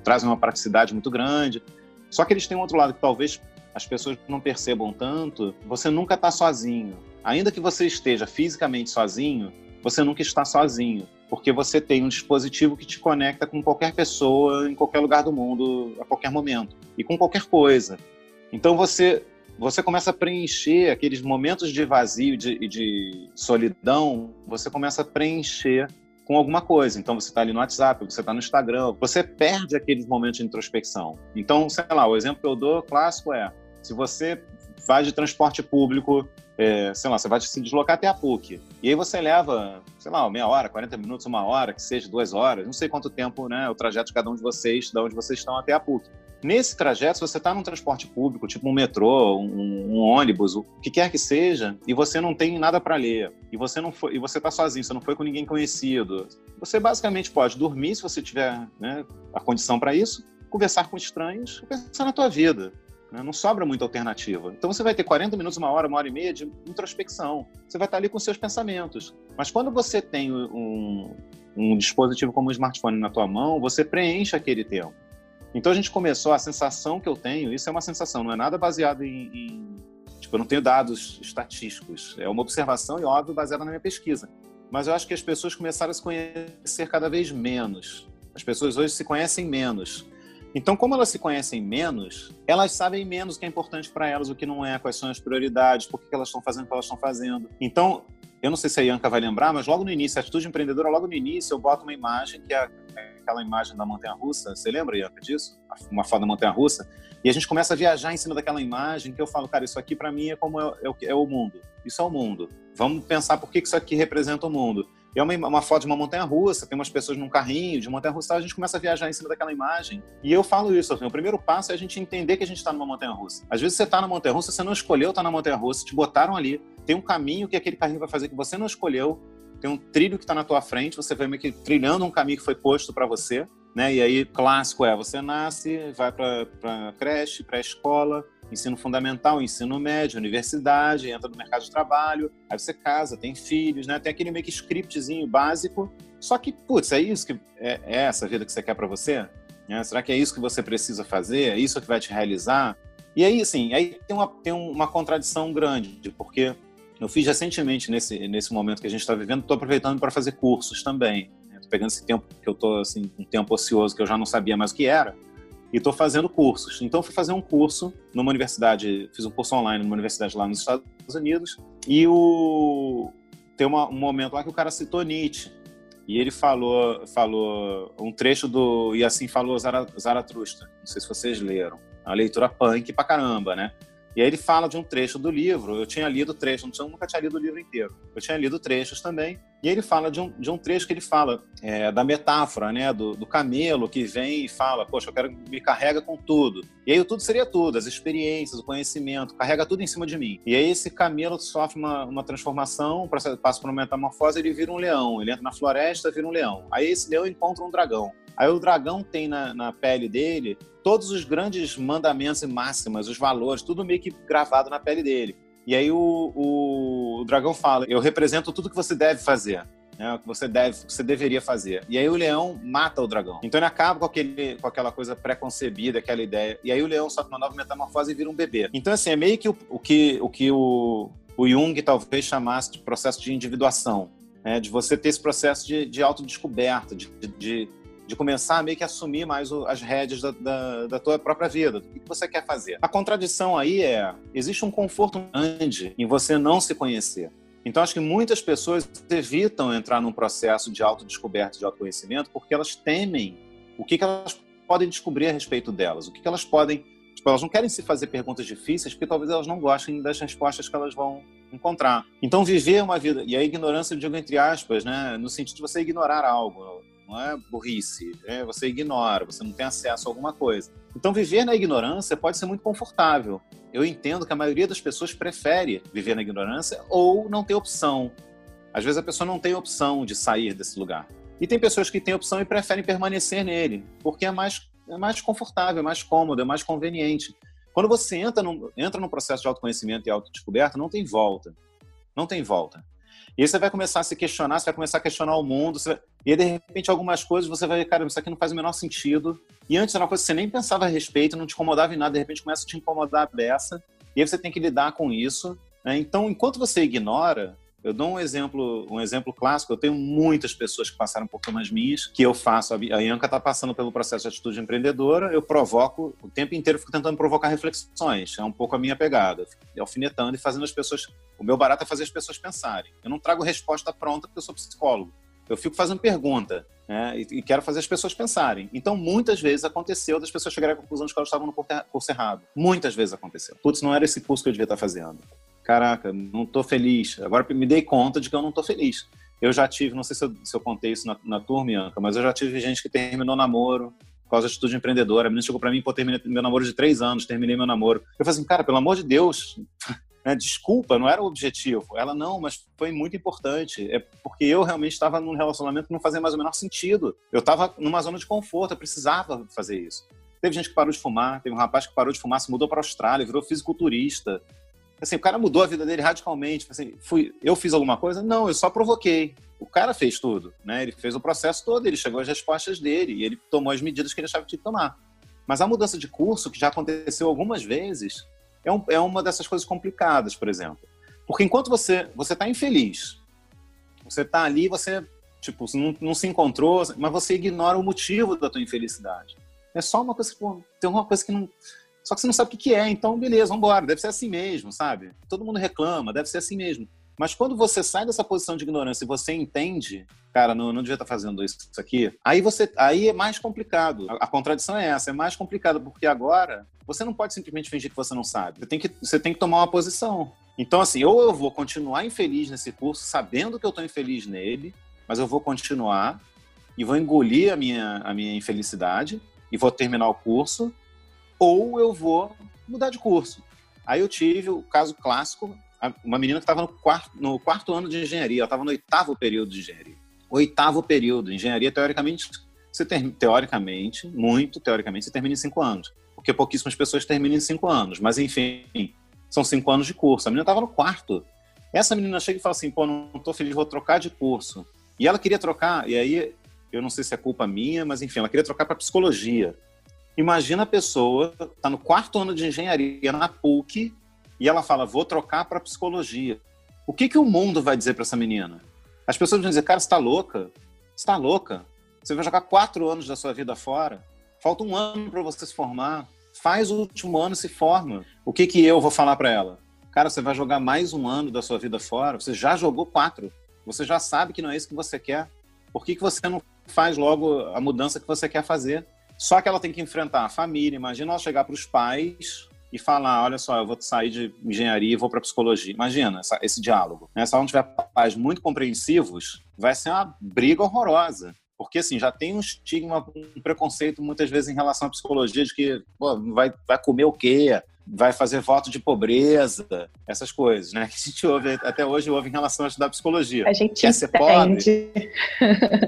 trazem uma praticidade muito grande. Só que eles têm um outro lado que talvez as pessoas não percebam tanto. Você nunca está sozinho. Ainda que você esteja fisicamente sozinho, você nunca está sozinho, porque você tem um dispositivo que te conecta com qualquer pessoa em qualquer lugar do mundo, a qualquer momento, e com qualquer coisa. Então você você começa a preencher aqueles momentos de vazio e de, de, solidão, você começa a preencher com alguma coisa. Então você está ali no WhatsApp, você está no Instagram, você perde aqueles momentos de introspecção. Então, sei lá, o exemplo que eu dou clássico é: se você vai de transporte público é, sei lá, você vai se deslocar até a PUC. E aí você leva, sei lá, meia hora, 40 minutos, uma hora, que seja duas horas, não sei quanto tempo, né, o trajeto de cada um de vocês, de onde vocês estão até a PUC. Nesse trajeto, se você está num transporte público, tipo um metrô, um, um, ônibus, o que quer que seja, e você não tem nada para ler, e você não foi, e você está sozinho, você não foi com ninguém conhecido, você basicamente pode dormir se você tiver né, a condição para isso, conversar com estranhos, pensar na tua vida. Né? Não sobra muita alternativa. Então você vai ter 40 minutos, uma hora, uma hora e meia de introspecção. Você vai estar ali com seus pensamentos. Mas quando você tem um, um dispositivo como um smartphone na tua mão, você preenche aquele tempo. Então a gente começou, a sensação que eu tenho, isso é uma sensação, não é nada baseado em, em, Tipo, eu não tenho dados estatísticos. É uma observação e óbvio baseada na minha pesquisa. Mas eu acho que as pessoas começaram a se conhecer cada vez menos. As pessoas hoje se conhecem menos. Então, como elas se conhecem menos, elas sabem menos o que é importante para elas, o que não é, quais são as prioridades, por que elas estão fazendo o que elas estão fazendo. Então, eu não sei se a Ianca vai lembrar, mas logo no início, a atitude empreendedora, logo no início, eu boto uma imagem que é aquela imagem da montanha russa. Você lembra, Ianca, disso? Uma foto da montanha russa. E a gente começa a viajar em cima daquela imagem que eu falo, cara, isso aqui para mim é como é, é, é, o mundo. Isso é o mundo. Vamos pensar por que isso aqui representa o mundo. E é uma, uma, foto de uma montanha russa, tem umas pessoas num carrinho de montanha russa, a gente começa a viajar em cima daquela imagem. E eu falo isso, assim, o primeiro passo é a gente entender que a gente está numa montanha russa. Às vezes você está na montanha russa, você não escolheu estar tá na montanha russa, te botaram ali, tem um caminho que aquele carrinho vai fazer que você não escolheu, tem um trilho que está na tua frente, você vai meio que trilhando um caminho que foi posto para você, né? E aí, clássico é, você nasce, vai para creche, pré-escola, ensino fundamental, ensino médio, universidade, entra no mercado de trabalho, aí você casa, tem filhos, né? Tem aquele meio que scriptzinho básico. Só que, putz, é isso que é, é essa vida que você quer para você? Né? Será que é isso que você precisa fazer? É isso que vai te realizar? E aí, assim, aí tem uma, tem uma contradição grande, porque eu fiz recentemente, nesse, nesse momento que a gente está vivendo, estou aproveitando para fazer cursos também. Estou pegando esse tempo que eu estou, assim, um tempo ocioso que eu já não sabia mais o que era, e estou fazendo cursos. Então, fui fazer um curso numa universidade, fiz um curso online numa universidade lá nos Estados Unidos, e o... tem uma, um momento lá que o cara citou Nietzsche, e ele falou, falou um trecho do E assim falou Zaratustra. Não sei se vocês leram. É uma leitura punk pra caramba, né? E aí ele fala de um trecho do livro. Eu tinha lido trecho, não nunca tinha lido o livro inteiro. Eu tinha lido trechos também. E aí ele fala de um, de um trecho que ele fala é, da metáfora, né, do, do, camelo que vem e fala, poxa, eu quero me carrega com tudo. E aí o tudo seria tudo, as experiências, o conhecimento, carrega tudo em cima de mim. E aí esse camelo sofre uma, uma transformação, passa por uma metamorfose, ele vira um leão. Ele entra na floresta, vira um leão. Aí esse leão encontra um dragão. Aí o dragão tem na, na pele dele todos os grandes mandamentos e máximas, os valores, tudo meio que gravado na pele dele. E aí o, o, o dragão fala: Eu represento tudo que você deve fazer. Né, o que você deve, que você deveria fazer. E aí o leão mata o dragão. Então ele acaba com, aquele, com aquela coisa pré-concebida, aquela ideia. E aí o leão sofre uma nova metamorfose e vira um bebê. Então, assim, é meio que o, o que o, que o, o Jung talvez chamasse de processo de individuação. Né? De você ter esse processo de, de autodescoberta, de, de, de começar a meio que assumir mais o, as rédeas da, da, da, tua própria vida, do que você quer fazer. A contradição aí é, existe um conforto grande em você não se conhecer. Então, acho que muitas pessoas evitam entrar num processo de autodescoberta, de autoconhecimento, porque elas temem o que, que elas podem descobrir a respeito delas, o que, que elas podem Tipo, elas não querem se fazer perguntas difíceis porque talvez elas não gostem das respostas que elas vão encontrar. Então, viver uma vida. E a ignorância, eu digo entre aspas, né? No sentido de você ignorar algo não é burrice, é você ignora, você não tem acesso a alguma coisa. Então, viver na ignorância pode ser muito confortável. Eu entendo que a maioria das pessoas prefere viver na ignorância ou não ter opção. Às vezes a pessoa não tem opção de sair desse lugar. E tem pessoas que têm opção e preferem permanecer nele, porque é mais, é mais confortável, é mais cômodo, é mais conveniente. Quando você entra num, entra num processo de autoconhecimento e autodescoberta, não tem volta. Não tem volta. E aí você vai começar a se questionar, você vai começar a questionar o mundo, vai... e aí, de repente, algumas coisas você vai ver, cara, isso aqui não faz o menor sentido. E antes era uma coisa que você nem pensava a respeito, não te incomodava em nada, de repente começa a te incomodar a beça, e aí você tem que lidar com isso. Né? Então, enquanto você ignora, eu dou um exemplo, um exemplo clássico. Eu tenho muitas pessoas que passaram por turmas minhas, que eu faço. A Ianca está passando pelo processo de atitude empreendedora. Eu provoco o tempo inteiro, fico tentando provocar reflexões. É um pouco a minha pegada, alfinetando e fazendo as pessoas. O meu barato é fazer as pessoas pensarem. Eu não trago resposta pronta porque eu sou psicólogo. Eu fico fazendo pergunta né, e, e, quero fazer as pessoas pensarem. Então, muitas vezes aconteceu das pessoas chegarem à conclusão de que elas estavam no curso errado. Muitas vezes aconteceu. Putz, não era esse curso que eu devia estar fazendo caraca, não tô feliz. Agora me dei conta de que eu não tô feliz. Eu já tive, não sei se eu, se eu contei isso na, na turma, Ianca, mas eu já tive gente que terminou namoro por causa de atitude empreendedora. A menina chegou para mim, pô, terminei meu namoro de três anos, terminei meu namoro. Eu falei assim, cara, pelo amor de Deus, [LAUGHS] né, desculpa, não era o objetivo. Ela, não, mas foi muito importante. É porque eu realmente estava num relacionamento que não fazia mais o menor sentido. Eu estava numa zona de conforto, eu precisava fazer isso. Teve gente que parou de fumar, teve um rapaz que parou de fumar, se mudou para a Austrália, virou fisiculturista. Assim, o cara mudou a vida dele radicalmente. Assim, fui, eu fiz alguma coisa? Não, eu só provoquei. O cara fez tudo, né? Ele fez o processo todo, ele chegou às respostas dele e ele tomou as medidas que ele achava que tinha que tomar. Mas a mudança de curso, que já aconteceu algumas vezes, é, um, é uma dessas coisas complicadas, por exemplo. Porque enquanto você você está infeliz, você está ali, você tipo não, não se encontrou, mas você ignora o motivo da tua infelicidade. É só uma coisa que pô, tem alguma coisa que não só que você não sabe o que é, então beleza, vamos embora, deve ser assim mesmo, sabe? Todo mundo reclama, deve ser assim mesmo. Mas quando você sai dessa posição de ignorância e você entende, cara, não, não devia estar fazendo isso, isso aqui, aí você aí é mais complicado. A, a, contradição é essa, é mais complicado, porque agora você não pode simplesmente fingir que você não sabe. Você tem que, você tem que tomar uma posição. Então, assim, ou eu vou continuar infeliz nesse curso, sabendo que eu estou infeliz nele, mas eu vou continuar e vou engolir a minha, a minha infelicidade e vou terminar o curso, ou eu vou mudar de curso. Aí eu tive o caso clássico, uma menina que estava no quarto, no quarto ano de engenharia, ela estava no oitavo período de engenharia. Oitavo período. Engenharia, teoricamente, você ter, teoricamente, muito teoricamente, você termina em cinco anos. Porque pouquíssimas pessoas terminam em cinco anos. Mas, enfim, são cinco anos de curso. A menina estava no quarto. Essa menina chega e fala assim: pô, não estou feliz, vou trocar de curso. E ela queria trocar, e aí, eu não sei se é culpa minha, mas enfim, ela queria trocar para psicologia. Imagina a pessoa, está no quarto ano de engenharia na PUC, e ela fala, vou trocar para psicologia. O que, que o mundo vai dizer para essa menina? As pessoas vão dizer, cara, está louca? Está louca? Você vai jogar quatro anos da sua vida fora? Falta um ano para você se formar. Faz o último ano e se forma. O que, que eu vou falar para ela? Cara, você vai jogar mais um ano da sua vida fora. Você já jogou quatro. Você já sabe que não é isso que você quer. Por que, que você não faz logo a mudança que você quer fazer? Só que ela tem que enfrentar a família. Imagina ela chegar para os pais e falar, olha só, eu vou sair de engenharia e vou para psicologia. Imagina essa, esse diálogo. Né? Se ela não tiver pais muito compreensivos, vai ser uma briga horrorosa. Porque, assim, já tem um estigma, um preconceito muitas vezes em relação à psicologia de que pô, vai, vai comer o quê? Vai fazer voto de pobreza, essas coisas, né? [LAUGHS] Que a gente ouve, até hoje ouve em relação a estudar psicologia. A gente Quer ser pobre?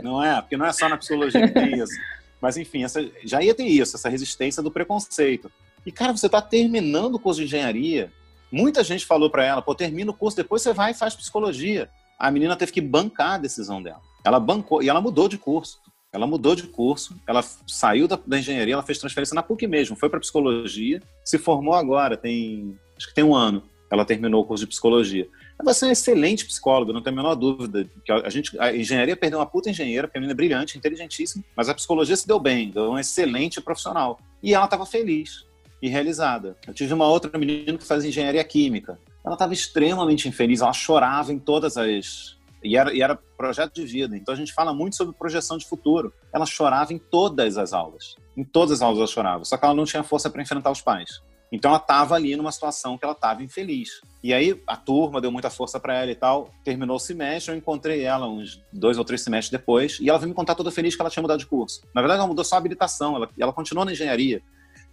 Não é? Porque não é só na psicologia que tem isso. Mas, enfim, essa, já ia ter isso, essa resistência do preconceito. E, cara, você está terminando o curso de engenharia. Muita gente falou para ela, pô, termina o curso, depois você vai e faz psicologia. A menina teve que bancar a decisão dela. Ela bancou, e ela mudou de curso. Ela mudou de curso, ela saiu da, da engenharia, ela fez transferência na PUC mesmo, foi para psicologia, se formou agora, tem acho que tem um ano. Ela terminou o curso de psicologia. Ela vai ser uma excelente psicóloga, não tenho a menor dúvida. Que a, gente, a engenharia perdeu uma puta engenheira, porque a menina é brilhante, inteligentíssima, mas a psicologia se deu bem, deu uma excelente profissional. E ela estava feliz e realizada. Eu tive uma outra menina que fazia engenharia química. Ela estava extremamente infeliz, ela chorava em todas as. E era, e era projeto de vida. Então a gente fala muito sobre projeção de futuro. Ela chorava em todas as aulas. Em todas as aulas ela chorava. Só que ela não tinha força para enfrentar os pais. Então ela estava ali numa situação que ela estava infeliz. E aí a turma deu muita força para ela e tal. Terminou o semestre, eu encontrei ela uns dois ou três semestres depois e ela veio me contar toda feliz que ela tinha mudado de curso. Na verdade, ela mudou só a habilitação, ela, ela continuou na engenharia.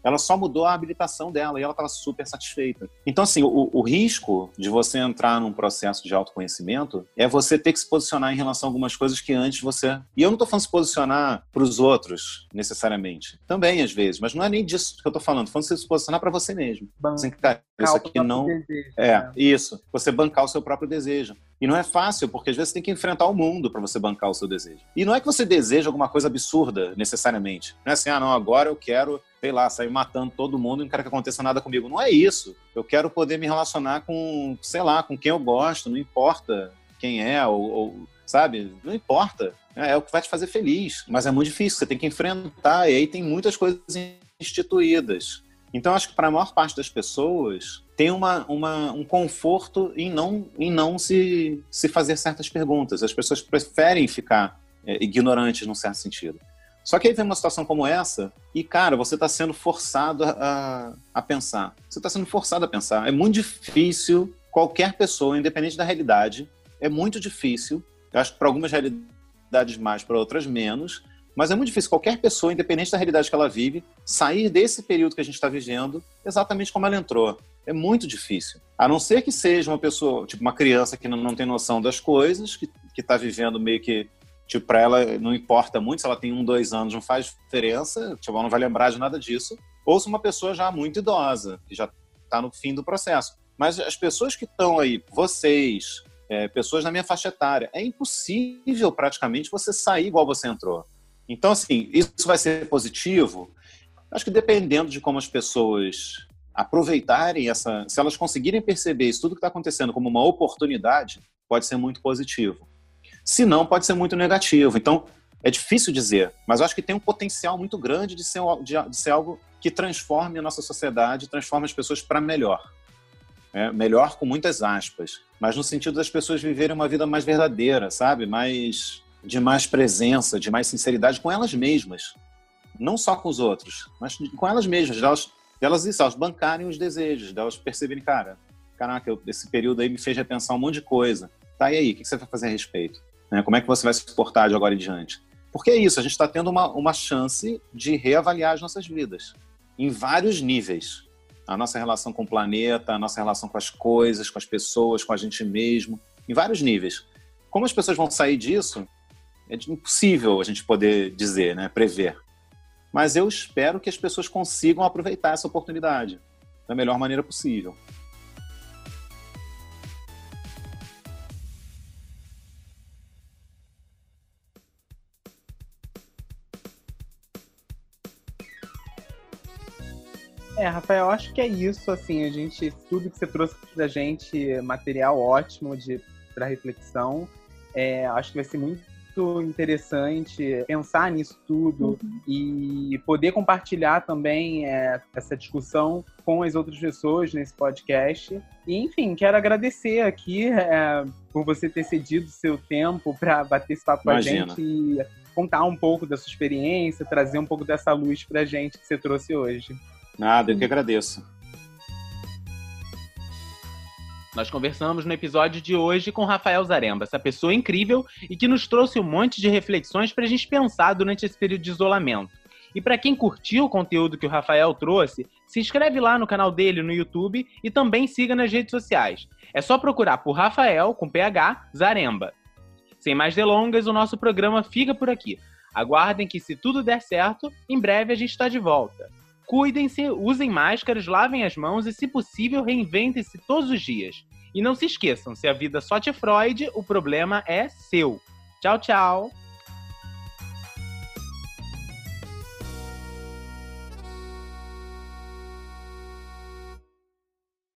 Ela só mudou a habilitação dela e ela estava super satisfeita. Então, assim, o, o, risco de você entrar num processo de autoconhecimento é você ter que se posicionar em relação a algumas coisas que antes você. E eu não estou falando se posicionar para os outros, necessariamente. Também, às vezes, mas não é nem disso que eu estou falando. Estou falando de se posicionar para você mesmo. Assim, cara, isso aqui não. Desejo, é, né? isso. Você bancar o seu próprio desejo. E não é fácil, porque às vezes você tem que enfrentar o mundo para você bancar o seu desejo. E não é que você deseja alguma coisa absurda, necessariamente. Não é assim, ah, não, agora eu quero, sei lá, sair matando todo mundo e não quero que aconteça nada comigo. Não é isso. Eu quero poder me relacionar com, sei lá, com quem eu gosto, não importa quem é, ou, ou sabe? Não importa. É, é o que vai te fazer feliz. Mas é muito difícil, você tem que enfrentar. E aí tem muitas coisas instituídas. Então, acho que para a maior parte das pessoas, tem uma, uma, um conforto em não, em não se, se fazer certas perguntas. As pessoas preferem ficar é, ignorantes num certo sentido. Só que aí vem uma situação como essa e, cara, você está sendo forçado a, a pensar. Você está sendo forçado a pensar. É muito difícil qualquer pessoa, independente da realidade, é muito difícil. Eu acho que para algumas realidades mais, para outras menos, mas é muito difícil qualquer pessoa, independente da realidade que ela vive, sair desse período que a gente está vivendo exatamente como ela entrou. É muito difícil. A não ser que seja uma pessoa, tipo uma criança que não, tem noção das coisas, que está vivendo meio que tipo, para ela não importa muito, se ela tem um, dois anos, não faz diferença, tipo, ela não vai lembrar de nada disso. Ou se uma pessoa já muito idosa, que já está no fim do processo. Mas as pessoas que estão aí, vocês, é, pessoas na minha faixa etária, é impossível praticamente você sair igual você entrou. Então, assim, isso vai ser positivo? Acho que dependendo de como as pessoas aproveitarem essa, se elas conseguirem perceber isso tudo que está acontecendo como uma oportunidade, pode ser muito positivo. Se não, pode ser muito negativo. Então, é difícil dizer, mas eu acho que tem um potencial muito grande de ser, de, de ser algo que transforme a nossa sociedade, transforme as pessoas para melhor. É, melhor com muitas aspas, mas no sentido das pessoas viverem uma vida mais verdadeira, sabe? Mais de mais presença, de mais sinceridade com elas mesmas, não só com os outros, mas com elas mesmas, delas, delas isso, elas bancarem os desejos, delas perceberem, cara, caraca, eu, esse período aí me fez repensar um monte de coisa. Tá, e aí, o que você vai fazer a respeito? Né? Como é que você vai se comportar de agora em diante? Porque é isso, a gente está tendo uma, uma chance de reavaliar as nossas vidas em vários níveis. A nossa relação com o planeta, a nossa relação com as coisas, com as pessoas, com a gente mesmo, em vários níveis. Como as pessoas vão sair disso, é impossível a gente poder dizer, né, prever. Mas eu espero que as pessoas consigam aproveitar essa oportunidade da melhor maneira possível. É, Rafael, eu acho que é isso, assim, a gente, tudo que você trouxe pra gente, material ótimo de para reflexão. É, acho que vai ser muito interessante pensar nisso tudo uhum. e poder compartilhar também é, essa discussão com as outras pessoas nesse podcast. E, enfim, quero agradecer aqui é, por você ter cedido seu tempo para bater esse papo com a gente e contar um pouco da sua experiência, trazer um pouco dessa luz para a gente que você trouxe hoje. Nada, eu que agradeço. Nós conversamos no episódio de hoje com Rafael Zaremba, essa pessoa incrível e que nos trouxe um monte de reflexões para a gente pensar durante esse período de isolamento. E para quem curtiu o conteúdo que o Rafael trouxe, se inscreve lá no canal dele no YouTube e também siga nas redes sociais. É só procurar por Rafael, com PH, Zaremba. Sem mais delongas, o nosso programa fica por aqui. Aguardem que, se tudo der certo, em breve a gente está de volta. Cuidem-se, usem máscaras, lavem as mãos e, se possível, reinventem-se todos os dias. E não se esqueçam, se a vida só te Freud, o problema é seu. Tchau, tchau!